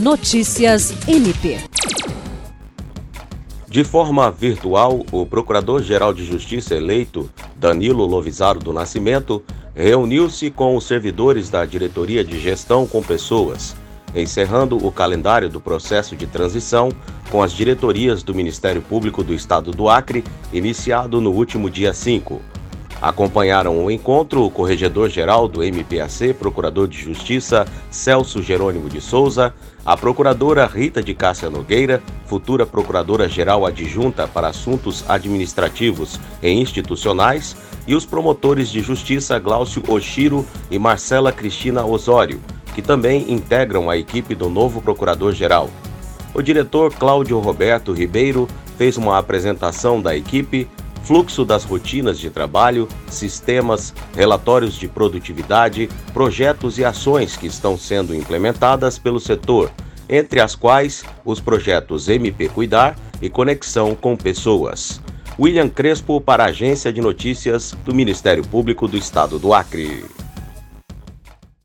Notícias MP. De forma virtual, o Procurador-Geral de Justiça eleito, Danilo Lovisaro do Nascimento, reuniu-se com os servidores da Diretoria de Gestão com Pessoas, encerrando o calendário do processo de transição com as diretorias do Ministério Público do Estado do Acre, iniciado no último dia 5. Acompanharam o encontro o Corregedor-Geral do MPAC, Procurador de Justiça Celso Jerônimo de Souza, a Procuradora Rita de Cássia Nogueira, futura Procuradora-Geral Adjunta para Assuntos Administrativos e Institucionais, e os promotores de Justiça Glaucio Oshiro e Marcela Cristina Osório, que também integram a equipe do novo Procurador-Geral. O diretor Cláudio Roberto Ribeiro fez uma apresentação da equipe fluxo das rotinas de trabalho, sistemas, relatórios de produtividade, projetos e ações que estão sendo implementadas pelo setor, entre as quais os projetos MP Cuidar e Conexão com Pessoas. William Crespo para a Agência de Notícias do Ministério Público do Estado do Acre.